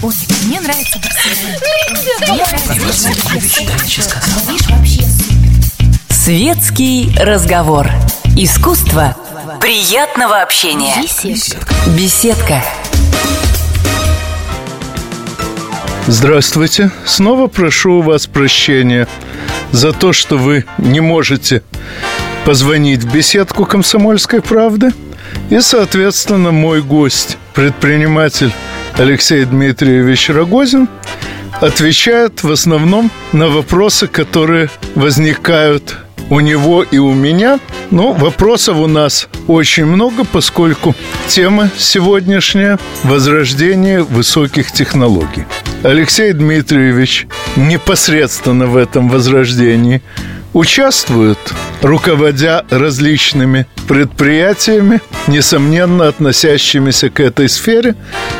Ой, мне нравится Светский разговор. Искусство приятного общения. Беседка. Беседка. Здравствуйте. Снова прошу у вас прощения за то, что вы не можете позвонить в беседку «Комсомольской правды». И, соответственно, мой гость, предприниматель Алексей Дмитриевич Рогозин, отвечает в основном на вопросы, которые возникают у него и у меня. Но вопросов у нас очень много, поскольку тема сегодняшняя – возрождение высоких технологий. Алексей Дмитриевич непосредственно в этом возрождении участвует, руководя различными предприятиями, несомненно относящимися к этой сфере.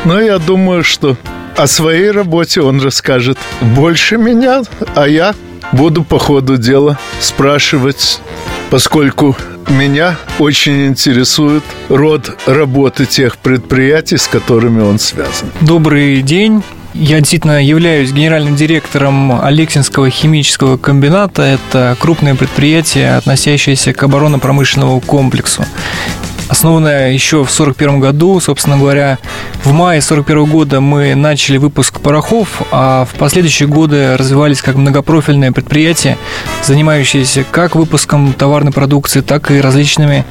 Но я думаю, что о своей работе он расскажет больше меня, а я буду по ходу дела спрашивать, поскольку меня очень интересует род работы тех предприятий, с которыми он связан. Добрый день. Я действительно являюсь генеральным директором Алексинского химического комбината. Это крупное предприятие, относящееся к оборонно-промышленному комплексу основанная еще в 1941 году. Собственно говоря, в мае 1941 года мы начали выпуск порохов, а в последующие годы развивались как многопрофильное предприятие, занимающееся как выпуском товарной продукции, так и различными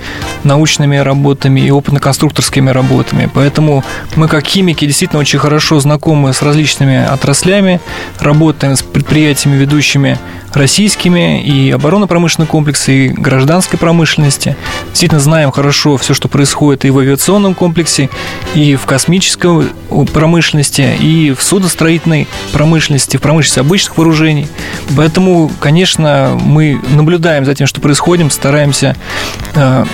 научными работами и опытно-конструкторскими работами. Поэтому мы, как химики, действительно очень хорошо знакомы с различными отраслями, работаем с предприятиями, ведущими российскими и оборонно-промышленный комплекс, и гражданской промышленности. Действительно знаем хорошо все, что происходит и в авиационном комплексе, и в космической промышленности, и в судостроительной промышленности, в промышленности обычных вооружений. Поэтому, конечно, мы наблюдаем за тем, что происходит, стараемся э,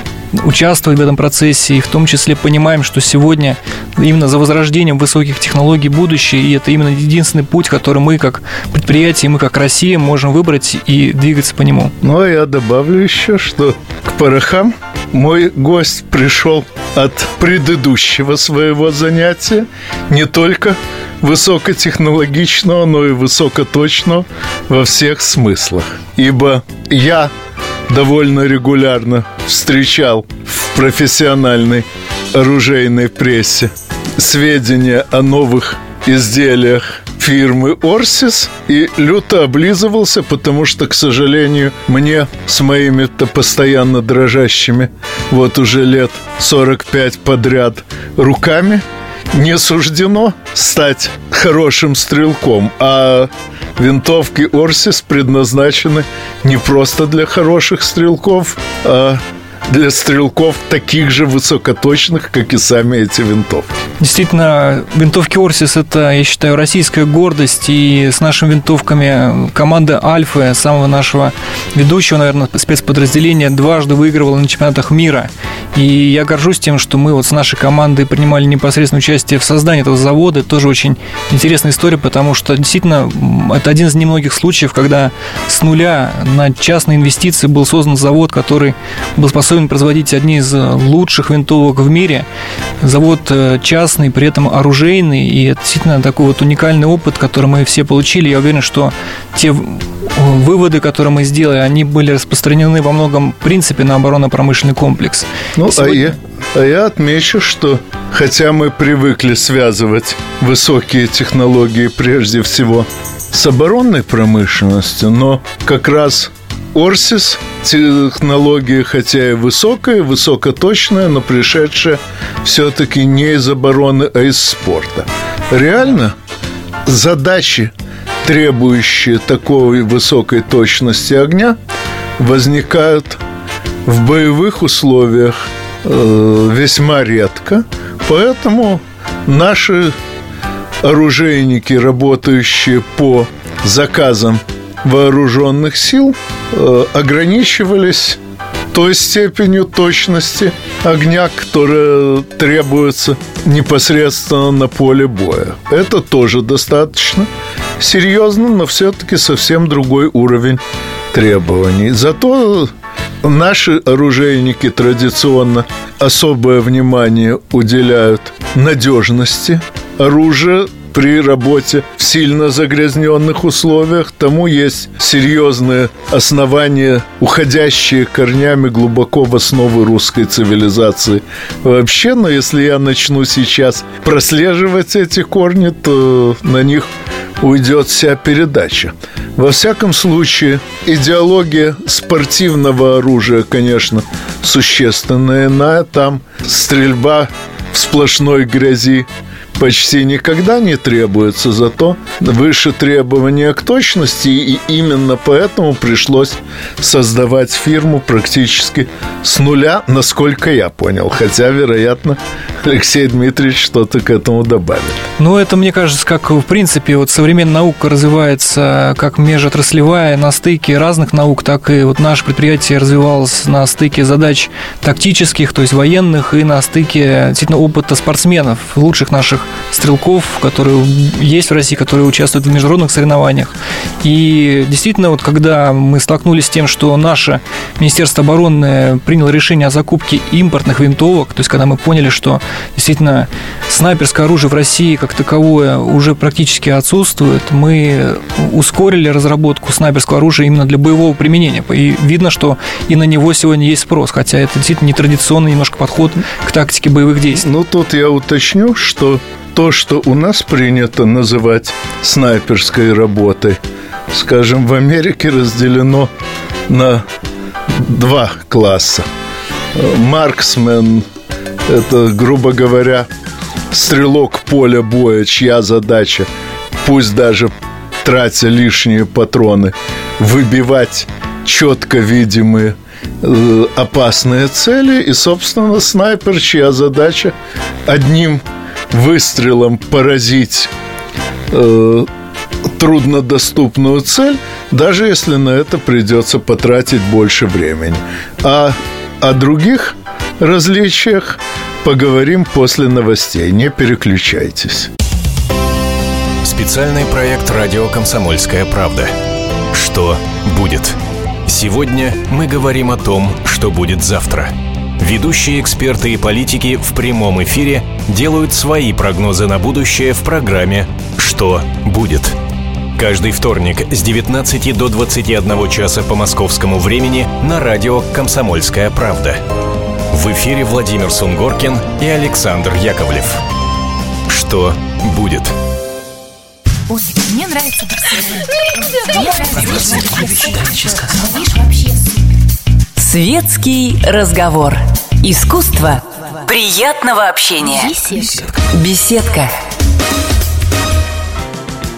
участвовать в этом процессе, и в том числе понимаем, что сегодня именно за возрождением высоких технологий будущее, и это именно единственный путь, который мы как предприятие, мы как Россия можем выбрать и двигаться по нему. Ну, а я добавлю еще, что к порохам мой гость пришел от предыдущего своего занятия, не только высокотехнологичного, но и высокоточного во всех смыслах. Ибо я довольно регулярно встречал в профессиональной оружейной прессе. Сведения о новых изделиях фирмы Орсис и люто облизывался, потому что, к сожалению, мне с моими-то постоянно дрожащими вот уже лет 45 подряд руками не суждено стать хорошим стрелком, а винтовки Орсис предназначены не просто для хороших стрелков, а для стрелков таких же высокоточных, как и сами эти винтовки. Действительно, винтовки Орсис – это, я считаю, российская гордость. И с нашими винтовками команда Альфа, самого нашего ведущего, наверное, спецподразделения, дважды выигрывала на чемпионатах мира. И я горжусь тем, что мы вот с нашей командой принимали непосредственное участие в создании этого завода. Это тоже очень интересная история, потому что действительно это один из немногих случаев, когда с нуля на частные инвестиции был создан завод, который был способен производить одни из лучших винтовок в мире. Завод э, частный, при этом оружейный, и это действительно такой вот уникальный опыт, который мы все получили. Я уверен, что те выводы, которые мы сделали, они были распространены во многом принципе на оборонно-промышленный комплекс. Ну, сегодня... а, я, а я отмечу, что хотя мы привыкли связывать высокие технологии прежде всего с оборонной промышленностью, но как раз Орсис технология, хотя и высокая, высокоточная, но пришедшая все-таки не из обороны, а из спорта. Реально задачи требующие такой высокой точности огня, возникают в боевых условиях э, весьма редко. Поэтому наши оружейники, работающие по заказам вооруженных сил, э, ограничивались той степенью точности огня, которая требуется непосредственно на поле боя. Это тоже достаточно серьезно, но все-таки совсем другой уровень требований. Зато наши оружейники традиционно особое внимание уделяют надежности оружия при работе в сильно загрязненных условиях, тому есть серьезные основания, уходящие корнями глубоко в основы русской цивилизации. Вообще, но если я начну сейчас прослеживать эти корни, то на них уйдет вся передача. Во всяком случае, идеология спортивного оружия, конечно, существенная иная. Там стрельба в сплошной грязи почти никогда не требуется, зато выше требования к точности, и именно поэтому пришлось создавать фирму практически с нуля, насколько я понял. Хотя, вероятно, Алексей Дмитриевич что-то к этому добавит. Ну, это, мне кажется, как в принципе вот современная наука развивается как межотраслевая на стыке разных наук, так и вот наше предприятие развивалось на стыке задач тактических, то есть военных, и на стыке действительно опыта спортсменов, лучших наших стрелков, которые есть в России, которые участвуют в международных соревнованиях. И действительно, вот когда мы столкнулись с тем, что наше Министерство обороны приняло решение о закупке импортных винтовок, то есть когда мы поняли, что действительно снайперское оружие в России как таковое уже практически отсутствует, мы ускорили разработку снайперского оружия именно для боевого применения. И видно, что и на него сегодня есть спрос, хотя это действительно нетрадиционный немножко подход к тактике боевых действий. Ну, тут я уточню, что то, что у нас принято называть снайперской работой, скажем, в Америке разделено на два класса. Марксмен – это, грубо говоря, стрелок поля боя, чья задача, пусть даже тратя лишние патроны, выбивать четко видимые э, опасные цели и, собственно, снайпер, чья задача одним выстрелом поразить э, труднодоступную цель, даже если на это придется потратить больше времени. А о других различиях поговорим после новостей. Не переключайтесь. Специальный проект «Радио Комсомольская правда». Что будет? Сегодня мы говорим о том, что будет завтра – Ведущие эксперты и политики в прямом эфире делают свои прогнозы на будущее в программе «Что будет?». Каждый вторник с 19 до 21 часа по московскому времени на радио «Комсомольская правда». В эфире Владимир Сунгоркин и Александр Яковлев. Что будет? Ой, мне нравится Мне нравится. вообще Светский разговор. Искусство приятного общения. Беседка. Беседка.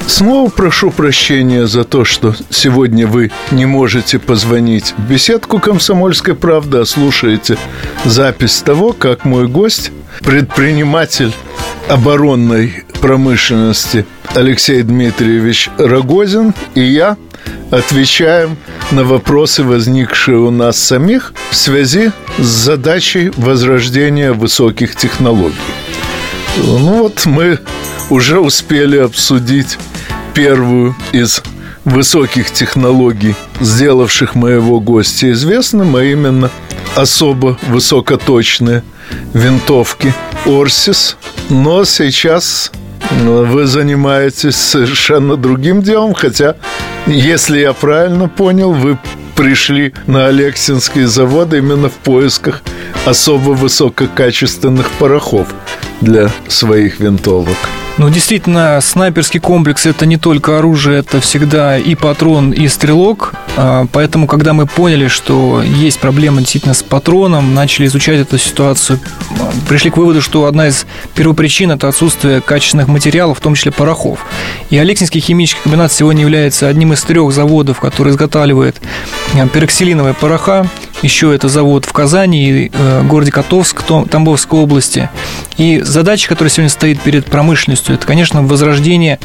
Снова прошу прощения за то, что сегодня вы не можете позвонить в беседку «Комсомольской правды», а слушаете запись того, как мой гость, предприниматель оборонной промышленности Алексей Дмитриевич Рогозин и я отвечаем на вопросы, возникшие у нас самих в связи с задачей возрождения высоких технологий. Ну вот мы уже успели обсудить первую из высоких технологий, сделавших моего гостя известным, а именно особо высокоточные винтовки Орсис. Но сейчас вы занимаетесь совершенно другим делом, хотя, если я правильно понял, вы пришли на Алексинские заводы именно в поисках особо высококачественных порохов для своих винтовок. Ну, действительно, снайперский комплекс – это не только оружие, это всегда и патрон, и стрелок. А, поэтому, когда мы поняли, что есть проблема действительно с патроном, начали изучать эту ситуацию, пришли к выводу, что одна из первопричин – это отсутствие качественных материалов, в том числе порохов. И Алексинский химический комбинат сегодня является одним из трех заводов, который изготавливает э, пероксилиновые пороха. Еще это завод в Казани и э, городе Котовск, Тамбовской области. И задача, которая сегодня стоит перед промышленностью, это, конечно, возрождение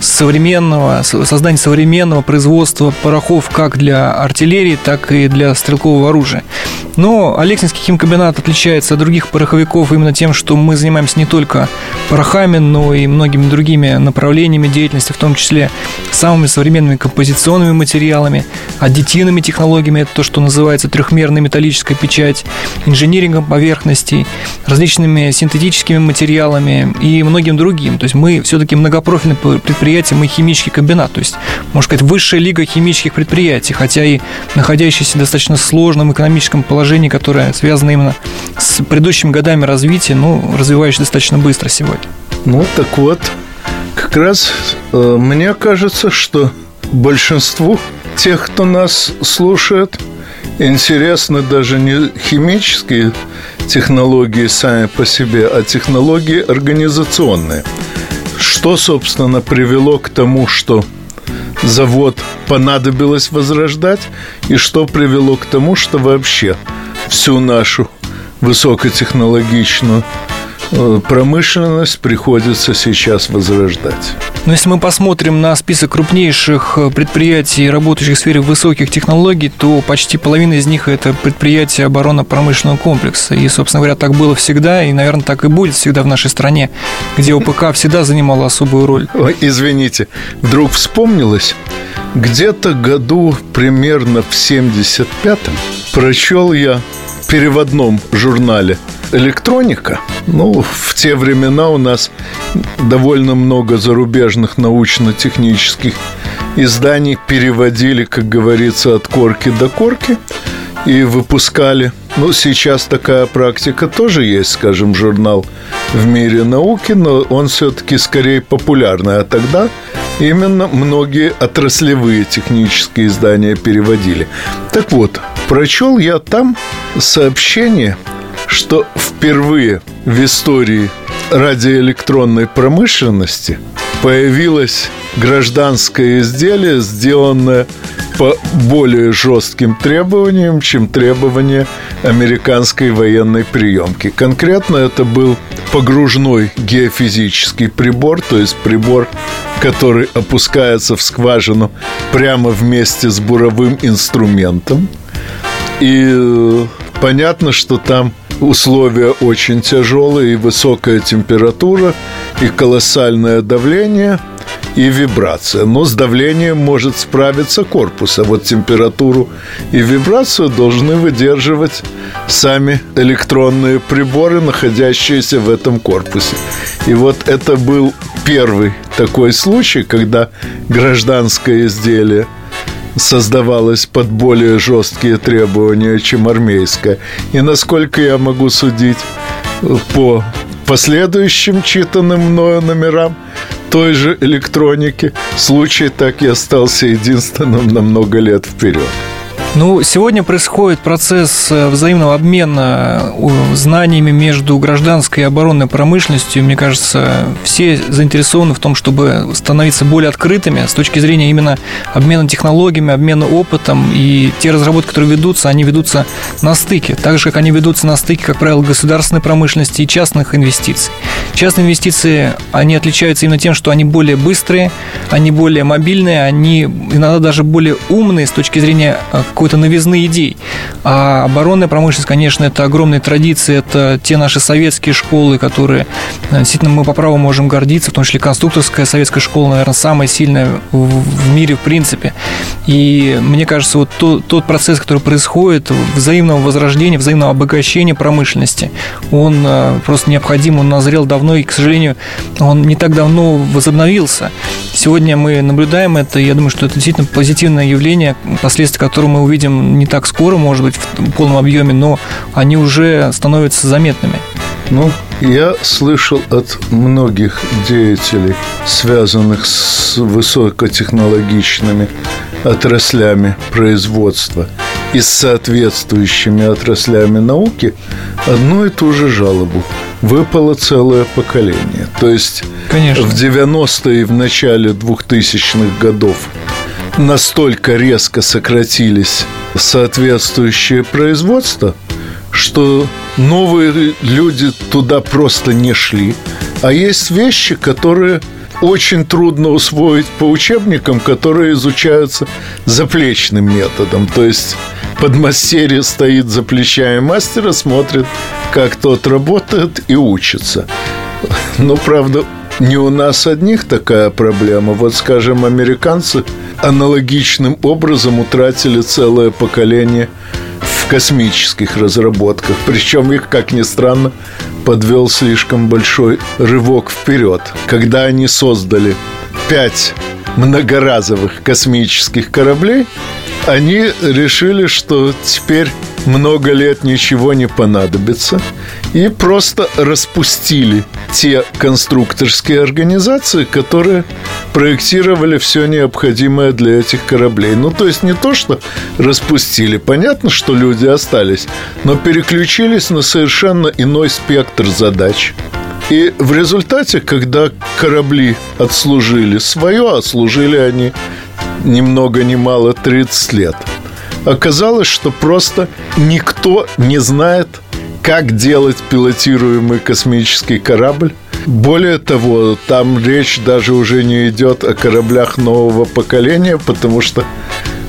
современного, создание современного производства порохов как для артиллерии, так и для стрелкового оружия. Но Алексинский химкомбинат отличается от других пороховиков именно тем, что мы занимаемся не только порохами, но и многими другими направлениями деятельности, в том числе самыми современными композиционными материалами, аддитивными технологиями, это то, что называется трехмерным трехмерная металлическая печать, инжинирингом поверхностей, различными синтетическими материалами и многим другим. То есть мы все-таки многопрофильное предприятие, мы химический комбинат, то есть, можно сказать, высшая лига химических предприятий, хотя и находящийся в достаточно сложном экономическом положении, которое связано именно с предыдущими годами развития, ну, развивающееся достаточно быстро сегодня. Ну, так вот, как раз э, мне кажется, что большинству тех, кто нас слушает, интересны даже не химические технологии сами по себе, а технологии организационные. Что, собственно, привело к тому, что завод понадобилось возрождать, и что привело к тому, что вообще всю нашу высокотехнологичную промышленность приходится сейчас возрождать. Но если мы посмотрим на список крупнейших э, предприятий, работающих в сфере высоких технологий, то почти половина из них это предприятия оборонно-промышленного комплекса. И, собственно говоря, так было всегда, и, наверное, так и будет всегда в нашей стране, где ОПК всегда занимала особую роль. Ой, извините, вдруг вспомнилось, где-то году примерно в 75-м прочел я в переводном журнале электроника. Ну, в те времена у нас довольно много зарубежных научно-технических изданий переводили, как говорится, от корки до корки и выпускали. Ну, сейчас такая практика тоже есть, скажем, журнал в мире науки, но он все-таки скорее популярный. А тогда именно многие отраслевые технические издания переводили. Так вот, прочел я там сообщение – что впервые в истории радиоэлектронной промышленности появилось гражданское изделие, сделанное по более жестким требованиям, чем требования американской военной приемки. Конкретно это был погружной геофизический прибор, то есть прибор, который опускается в скважину прямо вместе с буровым инструментом. И э, понятно, что там условия очень тяжелые, и высокая температура, и колоссальное давление, и вибрация. Но с давлением может справиться корпус, а вот температуру и вибрацию должны выдерживать сами электронные приборы, находящиеся в этом корпусе. И вот это был первый такой случай, когда гражданское изделие – создавалась под более жесткие требования, чем армейская. И насколько я могу судить по последующим читанным мною номерам той же электроники, случай так и остался единственным на много лет вперед. Ну, сегодня происходит процесс э, взаимного обмена э, знаниями между гражданской и оборонной промышленностью. Мне кажется, все заинтересованы в том, чтобы становиться более открытыми с точки зрения именно обмена технологиями, обмена опытом. И те разработки, которые ведутся, они ведутся на стыке. Так же, как они ведутся на стыке, как правило, государственной промышленности и частных инвестиций. Частные инвестиции, они отличаются именно тем, что они более быстрые, они более мобильные, они иногда даже более умные с точки зрения э, какой-то новизны идей. А оборонная промышленность, конечно, это огромные традиции, это те наши советские школы, которые э, действительно мы по праву можем гордиться, в том числе конструкторская советская школа, наверное, самая сильная в мире в принципе. И мне кажется, вот тот, тот процесс, который происходит, взаимного возрождения, взаимного обогащения промышленности, он э, просто необходим, он назрел давно, и, к сожалению, он не так давно возобновился. Сегодня мы наблюдаем это, и я думаю, что это действительно позитивное явление, последствия которого мы увидим не так скоро, может быть, в полном объеме, но они уже становятся заметными. Ну, я слышал от многих деятелей, связанных с высокотехнологичными отраслями производства и с соответствующими отраслями науки, одну и ту же жалобу. Выпало целое поколение. То есть Конечно. в 90-е и в начале 2000-х годов настолько резко сократились соответствующие производства, что новые люди туда просто не шли. А есть вещи, которые очень трудно усвоить по учебникам, которые изучаются заплечным методом. То есть подмастерье стоит за плечами мастера, смотрит, как тот работает и учится. Но, правда, не у нас одних такая проблема. Вот, скажем, американцы аналогичным образом утратили целое поколение в космических разработках. Причем их, как ни странно, подвел слишком большой рывок вперед, когда они создали пять многоразовых космических кораблей, они решили, что теперь много лет ничего не понадобится и просто распустили те конструкторские организации, которые проектировали все необходимое для этих кораблей. Ну, то есть не то, что распустили. Понятно, что люди остались, но переключились на совершенно иной спектр задач. И в результате, когда корабли отслужили свое, отслужили они ни много ни мало 30 лет, оказалось, что просто никто не знает, как делать пилотируемый космический корабль. Более того, там речь даже уже не идет о кораблях нового поколения, потому что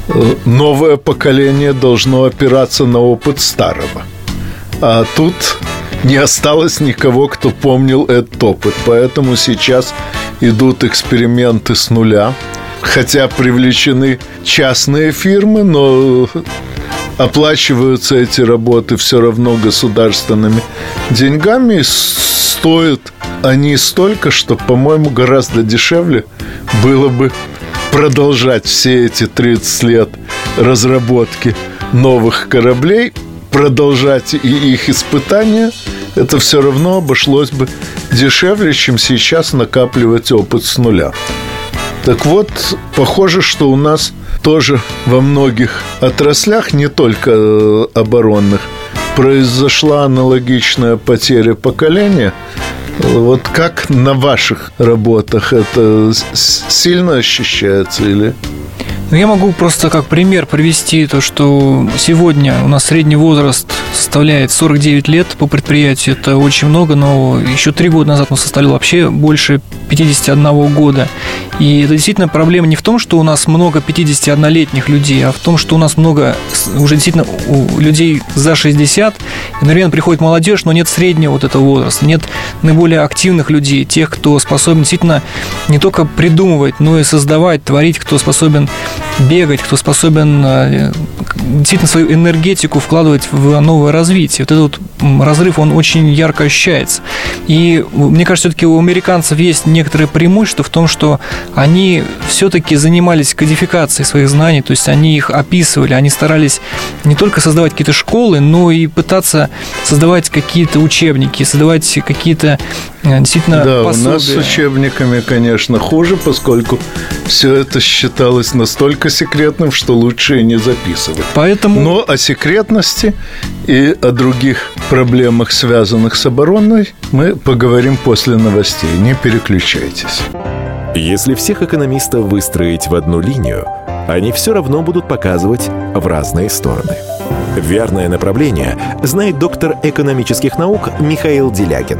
э, новое поколение должно опираться на опыт старого. А тут не осталось никого, кто помнил этот опыт. Поэтому сейчас идут эксперименты с нуля. Хотя привлечены частные фирмы, но оплачиваются эти работы все равно государственными деньгами. Стоят они столько, что, по-моему, гораздо дешевле было бы продолжать все эти 30 лет разработки новых кораблей – продолжать и их испытания, это все равно обошлось бы дешевле, чем сейчас накапливать опыт с нуля. Так вот, похоже, что у нас тоже во многих отраслях, не только э, оборонных, произошла аналогичная потеря поколения. Вот как на ваших работах это сильно ощущается или? Ну, я могу просто как пример привести то, что сегодня у нас средний возраст составляет 49 лет по предприятию. Это очень много, но еще три года назад он составлял вообще больше 51 года. И это действительно проблема не в том, что у нас много 51-летних людей, а в том, что у нас много уже действительно людей за 60. И, наверное, приходит молодежь, но нет среднего вот этого возраста, нет наиболее активных людей, тех, кто способен действительно не только придумывать, но и создавать, творить, кто способен бегать, кто способен э, действительно свою энергетику вкладывать в новое развитие. Вот этот вот разрыв, он очень ярко ощущается. И мне кажется, все-таки у американцев есть некоторое преимущество в том, что они все-таки занимались кодификацией своих знаний, то есть они их описывали, они старались не только создавать какие-то школы, но и пытаться создавать какие-то учебники, создавать какие-то э, действительно Да, пособия. у нас с учебниками, конечно, хуже, поскольку все это считалось настолько секретным, что лучше и не записывать. Поэтому... Но о секретности и о других проблемах, связанных с обороной, мы поговорим после новостей. Не переключайтесь. Если всех экономистов выстроить в одну линию, они все равно будут показывать в разные стороны. Верное направление знает доктор экономических наук Михаил Делягин.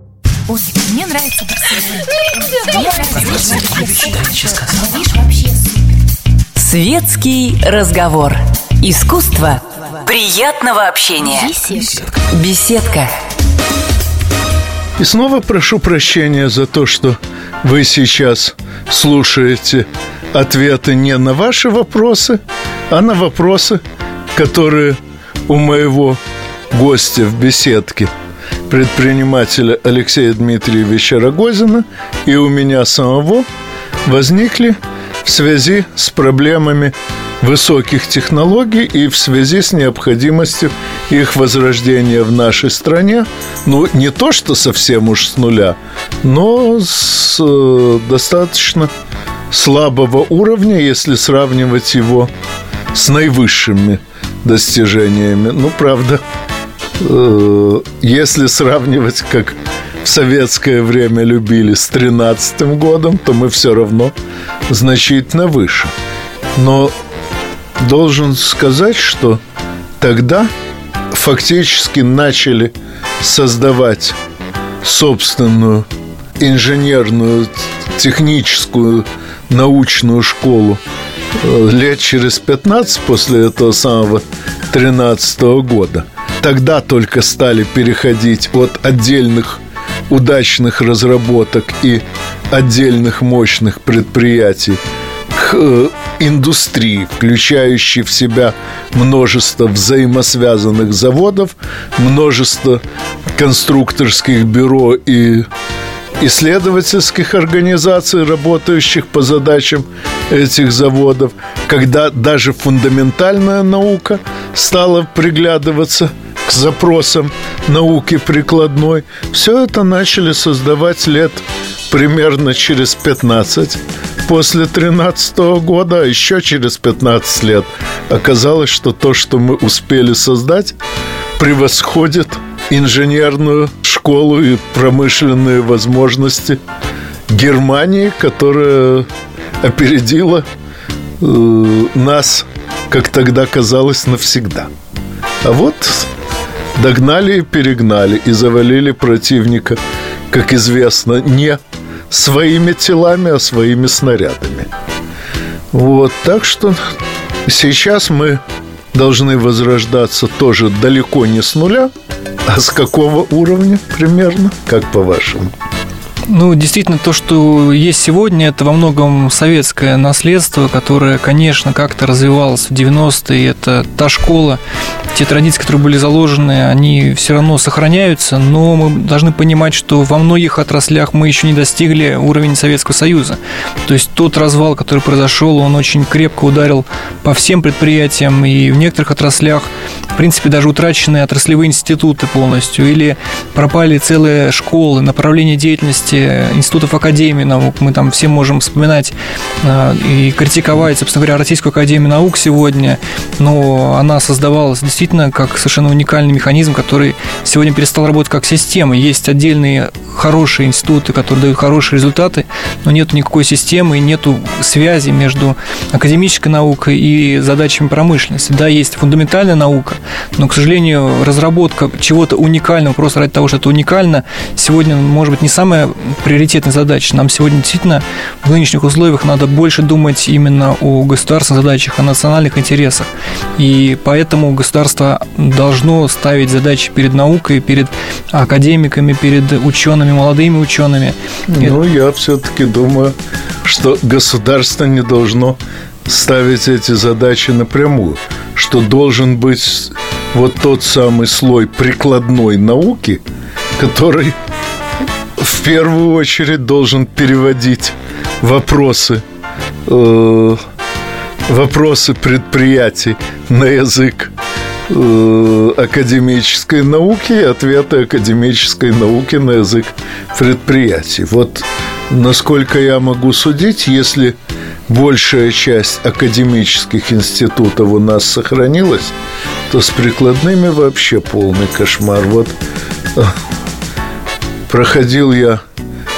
Ой, мне нравится Светский разговор. Искусство приятного общения. Беседка. Беседка. И снова прошу прощения за то, что вы сейчас слушаете ответы не на ваши вопросы, а на вопросы, которые у моего гостя в беседке, предпринимателя Алексея Дмитриевича Рогозина и у меня самого возникли в связи с проблемами высоких технологий и в связи с необходимостью их возрождения в нашей стране, ну, не то, что совсем уж с нуля, но с э, достаточно слабого уровня, если сравнивать его с наивысшими достижениями. Ну, правда, если сравнивать, как в советское время любили с 13 годом, то мы все равно значительно выше. Но должен сказать, что тогда фактически начали создавать собственную инженерную, техническую, научную школу э, лет через 15 после этого самого 13 года. Тогда только стали переходить от отдельных удачных разработок и отдельных мощных предприятий к э, индустрии, включающей в себя множество взаимосвязанных заводов, множество конструкторских бюро и исследовательских организаций, работающих по задачам этих заводов, когда даже фундаментальная наука стала приглядываться запросам науки прикладной, все это начали создавать лет примерно через 15 после 13 года, а еще через 15 лет оказалось, что то, что мы успели создать, превосходит инженерную школу и промышленные возможности Германии, которая опередила э, нас, как тогда казалось, навсегда. А вот догнали и перегнали и завалили противника, как известно, не своими телами, а своими снарядами. Вот, так что сейчас мы должны возрождаться тоже далеко не с нуля, а с какого уровня примерно, как по-вашему? Ну, действительно, то, что есть сегодня, это во многом советское наследство, которое, конечно, как-то развивалось в 90-е. Это та школа, те традиции, которые были заложены, они все равно сохраняются, но мы должны понимать, что во многих отраслях мы еще не достигли уровня Советского Союза. То есть тот развал, который произошел, он очень крепко ударил по всем предприятиям, и в некоторых отраслях, в принципе, даже утрачены отраслевые институты полностью, или пропали целые школы, направления деятельности институтов Академии наук. Мы там все можем вспоминать а, и критиковать, собственно говоря, Российскую Академию наук сегодня, но она создавалась действительно как совершенно уникальный механизм, который сегодня перестал работать как система. Есть отдельные хорошие институты, которые дают хорошие результаты, но нет никакой системы нет связи между академической наукой и задачами промышленности. Да, есть фундаментальная наука, но, к сожалению, разработка чего-то уникального просто ради того, что это уникально, сегодня, может быть, не самая приоритетная задача. Нам сегодня действительно в нынешних условиях надо больше думать именно о государственных задачах, о национальных интересах. И поэтому государство должно ставить задачи перед наукой, перед академиками, перед учеными, молодыми учеными. Ну, я все-таки думаю, что государство не должно ставить эти задачи напрямую, что должен быть вот тот самый слой прикладной науки, который в первую очередь должен переводить вопросы э, вопросы предприятий на язык э, академической науки и ответы академической науки на язык предприятий. Вот насколько я могу судить, если большая часть академических институтов у нас сохранилась, то с прикладными вообще полный кошмар. Вот э, Проходил я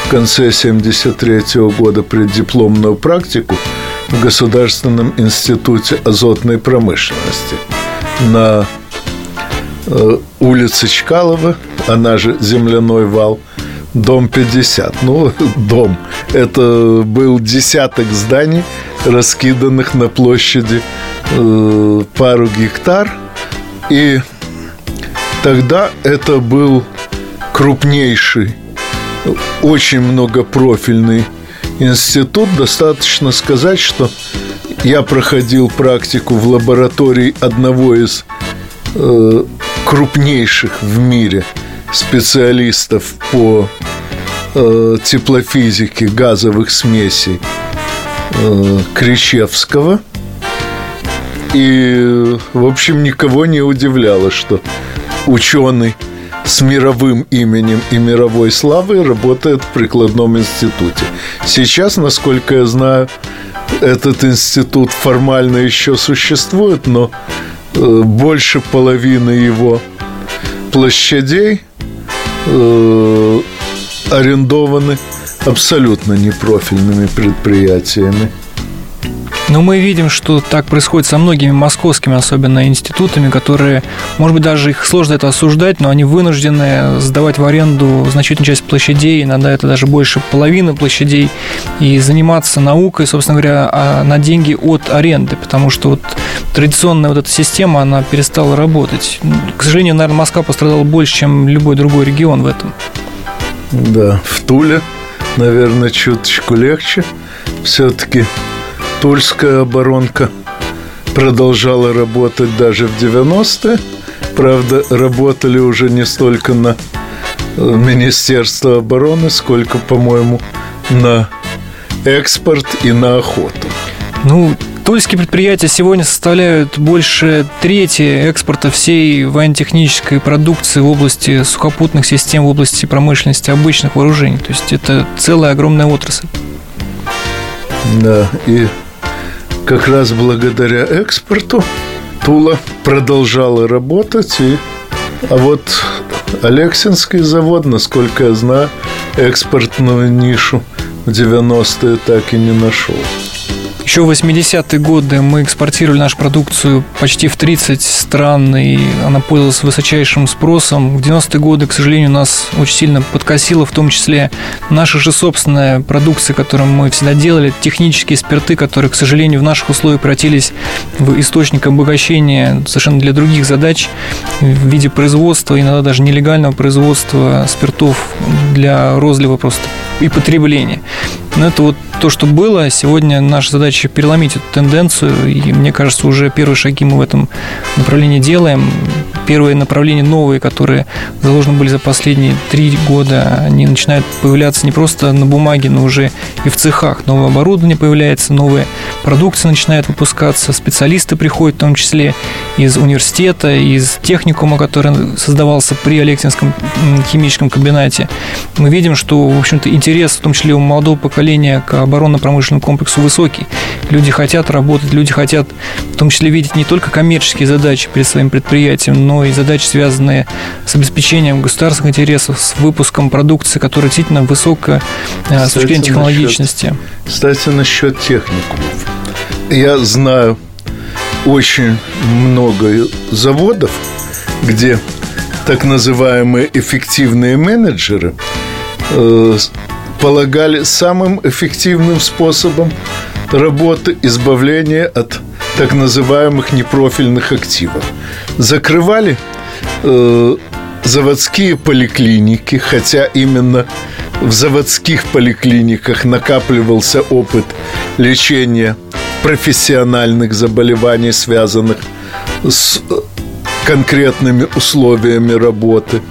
в конце 73 года преддипломную практику в Государственном институте азотной промышленности на э, улице Чкалова, она же Земляной вал, дом 50. Ну, дом. Это был десяток зданий, раскиданных на площади э, пару гектар. И тогда это был крупнейший, очень многопрофильный институт. Достаточно сказать, что я проходил практику в лаборатории одного из э, крупнейших в мире специалистов по э, теплофизике газовых смесей э, Кричевского. И, в общем, никого не удивляло, что ученый – с мировым именем и мировой славой работает в прикладном институте. Сейчас, насколько я знаю, этот институт формально еще существует, но э, больше половины его площадей э, арендованы абсолютно непрофильными предприятиями. Но мы видим, что так происходит со многими московскими, особенно институтами, которые, может быть, даже их сложно это осуждать, но они вынуждены сдавать в аренду значительную часть площадей, иногда это даже больше половины площадей, и заниматься наукой, собственно говоря, а, на деньги от аренды, потому что вот традиционная вот эта система, она перестала работать. К сожалению, наверное, Москва пострадала больше, чем любой другой регион в этом. Да, в Туле, наверное, чуточку легче. Все-таки Тульская оборонка продолжала работать даже в 90-е. Правда, работали уже не столько на э, Министерство обороны, сколько, по-моему, на экспорт и на охоту. Ну, Тульские предприятия сегодня составляют больше трети экспорта всей военно-технической продукции в области сухопутных систем, в области промышленности обычных вооружений. То есть это целая огромная отрасль. Да, и как раз благодаря экспорту Тула продолжала работать. И... А вот Алексинский завод, насколько я знаю, экспортную нишу в 90-е так и не нашел. Еще в 80-е годы мы экспортировали нашу продукцию почти в 30 стран, и она пользовалась высочайшим спросом. В 90-е годы, к сожалению, нас очень сильно подкосило, в том числе наша же собственная продукция, которую мы всегда делали, технические спирты, которые, к сожалению, в наших условиях превратились в источник обогащения совершенно для других задач в виде производства, иногда даже нелегального производства спиртов для розлива просто и потребления. Но это вот то, что было. Сегодня наша задача переломить эту тенденцию, и мне кажется, уже первые шаги мы в этом направлении делаем. Первые направления новые, которые заложены были за последние три года, они начинают появляться не просто на бумаге, но уже и в цехах. Новое оборудование появляется, новые продукции начинают выпускаться, специалисты приходят, в том числе из университета, из техникума, который создавался при Алексинском химическом комбинате. Мы видим, что, в общем-то, интерес, в том числе у молодого поколения, к оборонно-промышленному комплексу высокий. Люди хотят работать, люди хотят в том числе видеть не только коммерческие задачи перед своим предприятием, но и задачи, связанные с обеспечением государственных интересов, с выпуском продукции, которая действительно высокая э, с точки зрения технологичности. Насчет, кстати, насчет техникумов. Я знаю очень много заводов, где так называемые эффективные менеджеры э, полагали самым эффективным способом работы избавления от так называемых непрофильных активов. Закрывали э, заводские поликлиники, хотя именно в заводских поликлиниках накапливался опыт лечения профессиональных заболеваний, связанных с конкретными условиями работы.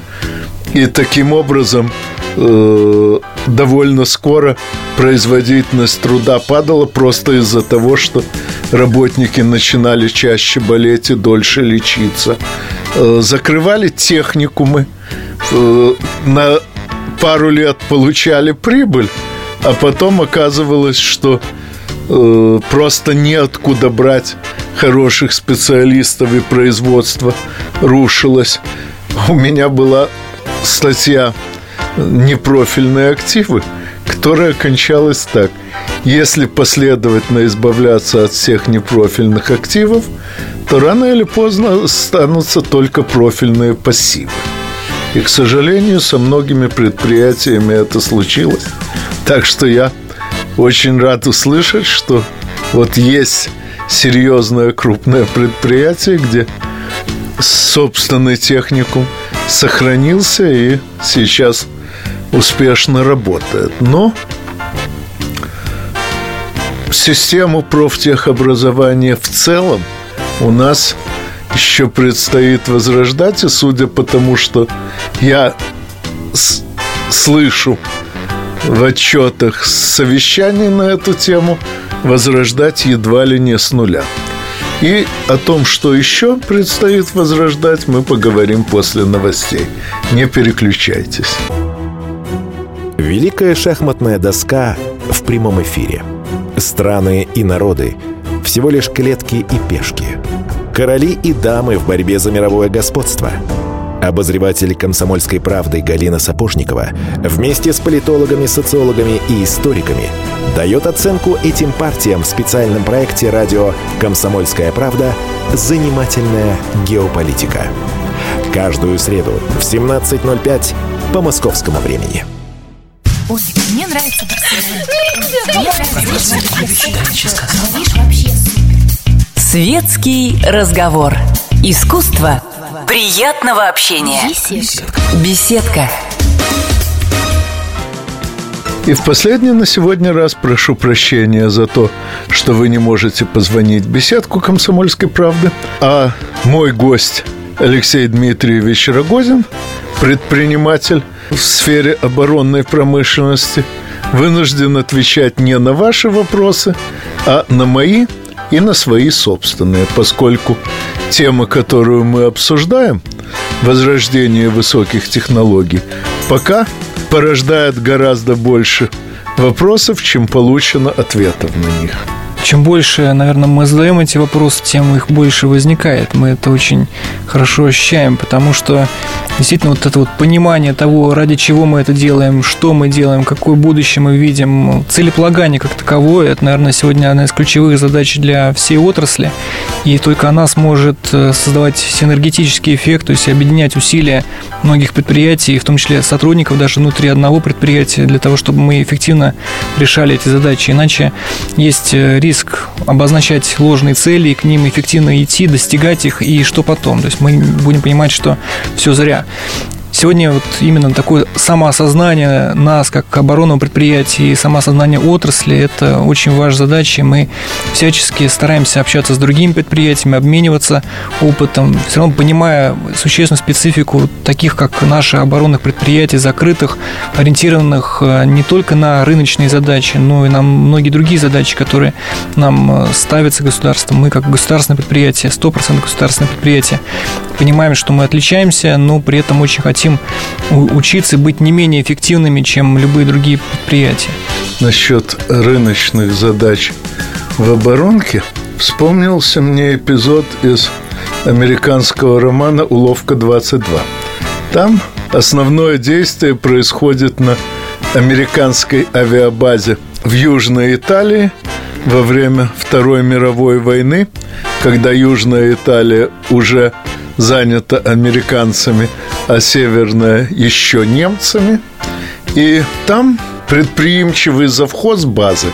И таким образом э, довольно скоро производительность труда падала просто из-за того, что работники начинали чаще болеть и дольше лечиться. Э, закрывали техникумы, э, на пару лет получали прибыль, а потом оказывалось, что э, просто неоткуда брать хороших специалистов и производство рушилось. У меня была статья непрофильные активы, которая кончалась так. Если последовательно избавляться от всех непрофильных активов, то рано или поздно останутся только профильные пассивы. И, к сожалению, со многими предприятиями это случилось. Так что я очень рад услышать, что вот есть серьезное крупное предприятие, где собственный техникум сохранился и сейчас успешно работает. Но систему профтехобразования в целом у нас еще предстоит возрождать, и судя по тому, что я слышу в отчетах совещаний на эту тему, возрождать едва ли не с нуля. И о том, что еще предстоит возрождать, мы поговорим после новостей. Не переключайтесь. Великая шахматная доска в прямом эфире. Страны и народы. Всего лишь клетки и пешки. Короли и дамы в борьбе за мировое господство. Обозреватель «Комсомольской правды» Галина Сапожникова вместе с политологами, социологами и историками дает оценку этим партиям в специальном проекте радио «Комсомольская правда. Занимательная геополитика». Каждую среду в 17.05 по московскому времени. Ой, мне нравится Светский разговор. Искусство приятного общения. Беседка. Беседка. И в последний на сегодня раз прошу прощения за то, что вы не можете позвонить в беседку «Комсомольской правды». А мой гость Алексей Дмитриевич Рогозин, предприниматель в сфере оборонной промышленности, вынужден отвечать не на ваши вопросы, а на мои и на свои собственные, поскольку тема, которую мы обсуждаем, возрождение высоких технологий, пока порождает гораздо больше вопросов, чем получено ответов на них. Чем больше, наверное, мы задаем эти вопросы, тем их больше возникает. Мы это очень хорошо ощущаем, потому что действительно вот это вот понимание того, ради чего мы это делаем, что мы делаем, какое будущее мы видим, целеполагание как таковое, это, наверное, сегодня одна из ключевых задач для всей отрасли. И только она сможет э, создавать синергетический эффект, то есть объединять усилия многих предприятий, в том числе сотрудников даже внутри одного предприятия, для того, чтобы мы эффективно решали эти задачи. Иначе есть э, риск риск обозначать ложные цели, и к ним эффективно идти, достигать их, и что потом. То есть мы будем понимать, что все зря. Сегодня вот именно такое самоосознание нас, как оборонного предприятия, и самоосознание отрасли – это очень важная задача. Мы всячески стараемся общаться с другими предприятиями, обмениваться опытом, все равно понимая существенную специфику таких, как наши оборонных предприятий, закрытых, ориентированных э, не только на рыночные задачи, но и на многие другие задачи, которые нам э, ставятся государством. Мы, как государственное предприятие, 100% государственное предприятие, понимаем, что мы отличаемся, но при этом очень хотим хотим учиться быть не менее эффективными, чем любые другие предприятия. Насчет рыночных задач в оборонке вспомнился мне эпизод из американского романа «Уловка-22». Там основное действие происходит на американской авиабазе в Южной Италии во время Второй мировой войны, когда Южная Италия уже занята американцами, а северная еще немцами. И там предприимчивый завхоз базы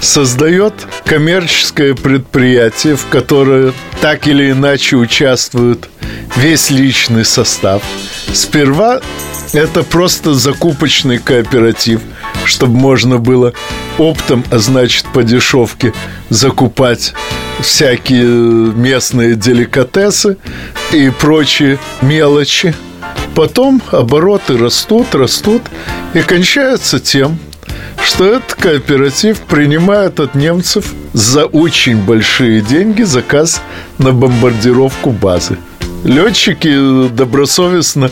создает коммерческое предприятие, в которое так или иначе участвует весь личный состав. Сперва это просто закупочный кооператив, чтобы можно было оптом, а значит по дешевке, закупать всякие местные деликатесы и прочие мелочи. Потом обороты растут, растут и кончаются тем, что этот кооператив принимает от немцев за очень большие деньги заказ на бомбардировку базы. Летчики добросовестно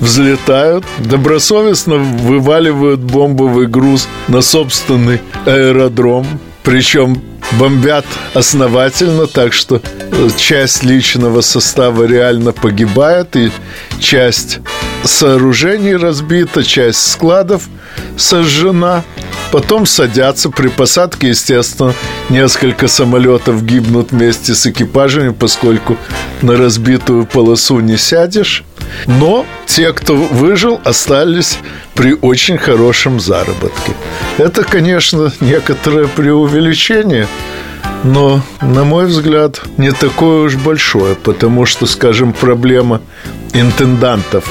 взлетают, добросовестно вываливают бомбовый груз на собственный аэродром, причем бомбят основательно, так что э, часть личного состава реально погибает, и часть сооружений разбита, часть складов сожжена. Потом садятся при посадке, естественно, несколько самолетов гибнут вместе с экипажами, поскольку на разбитую полосу не сядешь. Но те, кто выжил, остались при очень хорошем заработке. Это, конечно, некоторое преувеличение, но, на мой взгляд, не такое уж большое, потому что, скажем, проблема интендантов,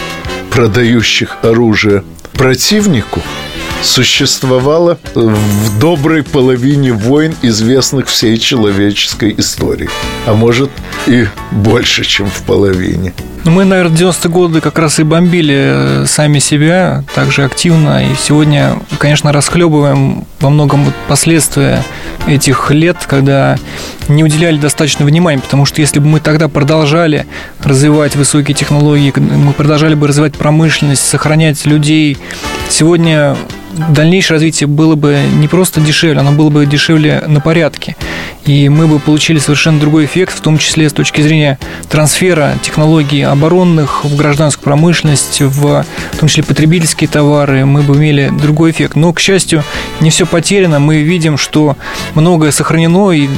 продающих оружие противнику – существовала в доброй половине войн, известных всей человеческой истории. А может и больше, чем в половине. Ну, мы, наверное, 90-е годы как раз и бомбили э, сами себя так же активно. И сегодня, конечно, расхлебываем во многом последствия этих лет, когда не уделяли достаточно внимания, потому что если бы мы тогда продолжали развивать высокие технологии, мы продолжали бы развивать промышленность, сохранять людей, сегодня дальнейшее развитие было бы не просто дешевле, оно было бы дешевле на порядке. И мы бы получили совершенно другой эффект, в том числе с точки зрения трансфера технологий оборонных, в гражданскую промышленность, в, в том числе потребительские товары, мы бы имели другой эффект. Но, к счастью, не все потеряно. Мы видим, что многое сохранено, и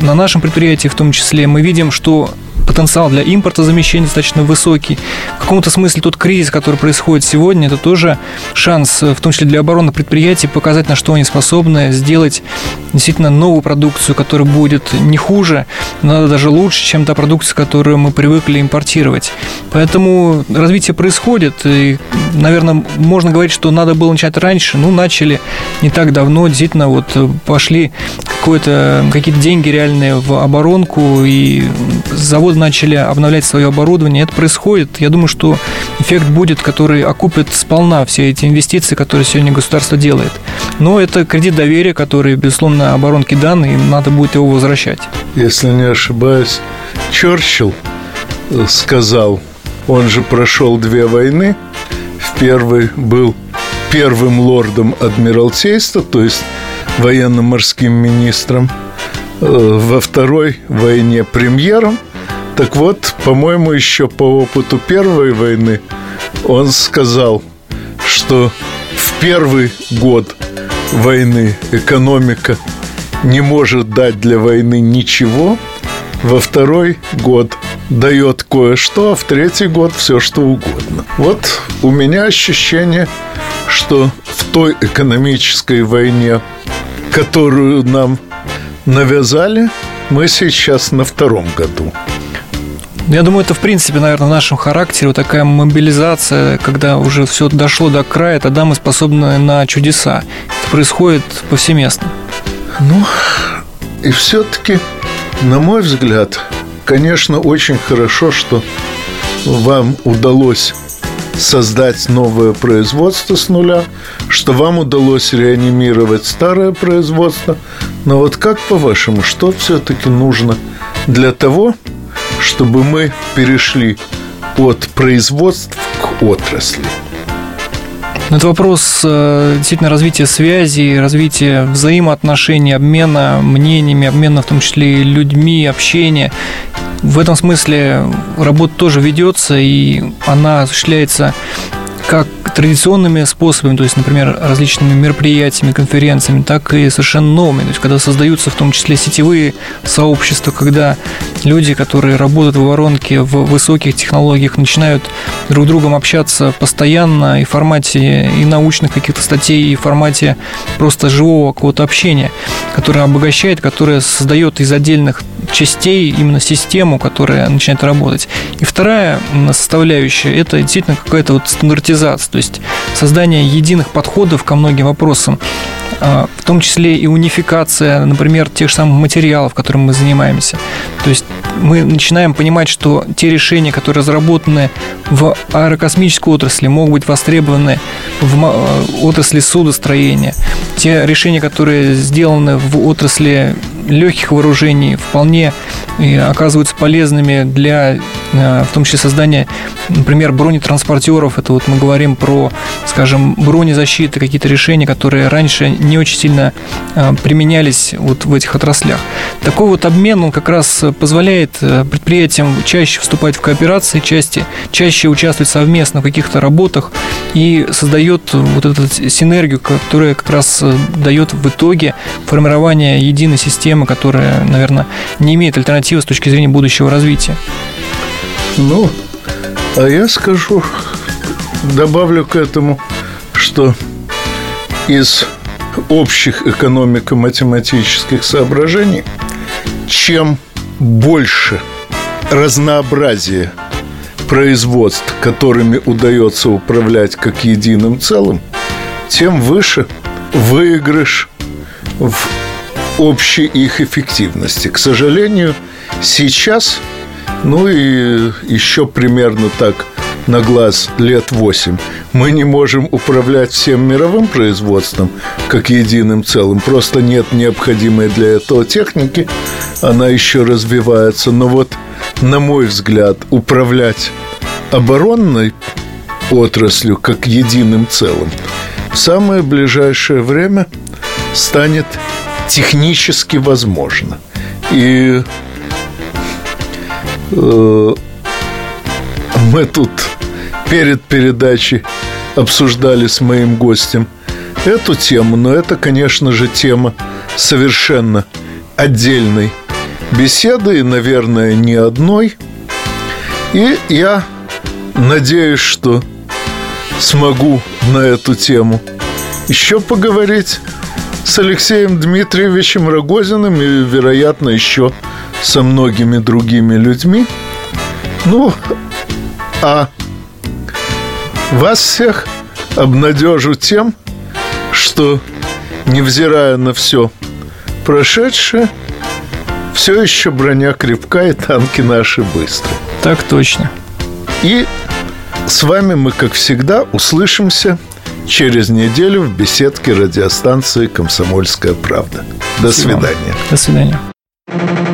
на нашем предприятии в том числе мы видим, что потенциал для импорта замещения достаточно высокий. В каком-то смысле тот кризис, который происходит сегодня, это тоже шанс, в том числе для оборонных предприятий, показать, на что они способны, сделать действительно новую продукцию, которая будет не хуже, но даже лучше, чем та продукция, которую мы привыкли импортировать. Поэтому развитие происходит, и, наверное, можно говорить, что надо было начать раньше, ну, начали не так давно, действительно, вот пошли какие-то деньги реальные в оборонку, и заводы начали обновлять свое оборудование. Это происходит. Я думаю, что эффект будет, который окупит сполна все эти инвестиции, которые сегодня государство делает. Но это кредит доверия, который, безусловно, оборонки дан, и надо будет его возвращать. Если не ошибаюсь, Черчилл э, сказал, он же прошел две войны. В первой был первым лордом Адмиралтейства, то есть военно-морским министром, э, во второй войне премьером. Так вот, по-моему, еще по опыту первой войны он сказал, что в первый год войны экономика не может дать для войны ничего, во второй год дает кое-что, а в третий год все что угодно. Вот у меня ощущение, что в той экономической войне которую нам навязали, мы сейчас на втором году. Я думаю, это в принципе, наверное, в нашем характере вот такая мобилизация, когда уже все дошло до края, тогда мы способны на чудеса. Это происходит повсеместно. Ну, и все-таки, на мой взгляд, конечно, очень хорошо, что вам удалось создать новое производство с нуля, что вам удалось реанимировать старое производство. Но вот как по-вашему, что все-таки нужно для того, чтобы мы перешли от производств к отрасли? Ну, это вопрос э, действительно развития связи, развития взаимоотношений, обмена мнениями, обмена в том числе и людьми, общения. В этом смысле работа тоже ведется, и она осуществляется как традиционными способами, то есть, например, различными мероприятиями, конференциями, так и совершенно новыми. То есть, когда создаются в том числе сетевые сообщества, когда люди, которые работают в воронке в высоких технологиях, начинают друг с другом общаться постоянно и в формате и научных каких-то статей, и в формате просто живого какого-то общения, которое обогащает, которое создает из отдельных частей именно систему, которая начинает работать. И вторая составляющая – это действительно какая-то вот стандартизация, то есть создание единых подходов ко многим вопросам, в том числе и унификация, например, тех же самых материалов, которыми мы занимаемся. То есть мы начинаем понимать, что те решения, которые разработаны в аэрокосмической отрасли, могут быть востребованы в э, отрасли судостроения. Те решения, которые сделаны в отрасли легких вооружений, вполне оказываются полезными для, э, в том числе, создания, например, бронетранспортеров. Это вот мы говорим про, скажем, бронезащиты, какие-то решения, которые раньше не очень сильно э, применялись вот в этих отраслях. Такой вот обмен, он как раз позволяет э, предприятиям чаще вступать в кооперации, части, чаще участвовать совместно в каких-то работах и создает вот эту синергию, которая как раз дает в итоге формирование единой системы, которая, наверное, не имеет альтернативы с точки зрения будущего развития? Ну, а я скажу, добавлю к этому, что из общих экономико-математических соображений, чем больше разнообразие производств, которыми удается управлять как единым целым, тем выше выигрыш в общей их эффективности. К сожалению, Сейчас, ну и еще примерно так на глаз лет 8, мы не можем управлять всем мировым производством как единым целым. Просто нет необходимой для этого техники, она еще развивается. Но вот, на мой взгляд, управлять оборонной отраслью как единым целым в самое ближайшее время станет технически возможно. И мы тут перед передачей обсуждали с моим гостем эту тему, но это, конечно же, тема совершенно отдельной беседы, и, наверное, не одной. И я надеюсь, что смогу на эту тему еще поговорить с Алексеем Дмитриевичем Рогозиным и, вероятно, еще со многими другими людьми. Ну, а вас всех обнадежу тем, что, невзирая на все прошедшее, все еще броня крепка и танки наши быстрые. Так точно. И с вами мы, как всегда, услышимся через неделю в беседке радиостанции «Комсомольская правда». До Спасибо. свидания. До свидания.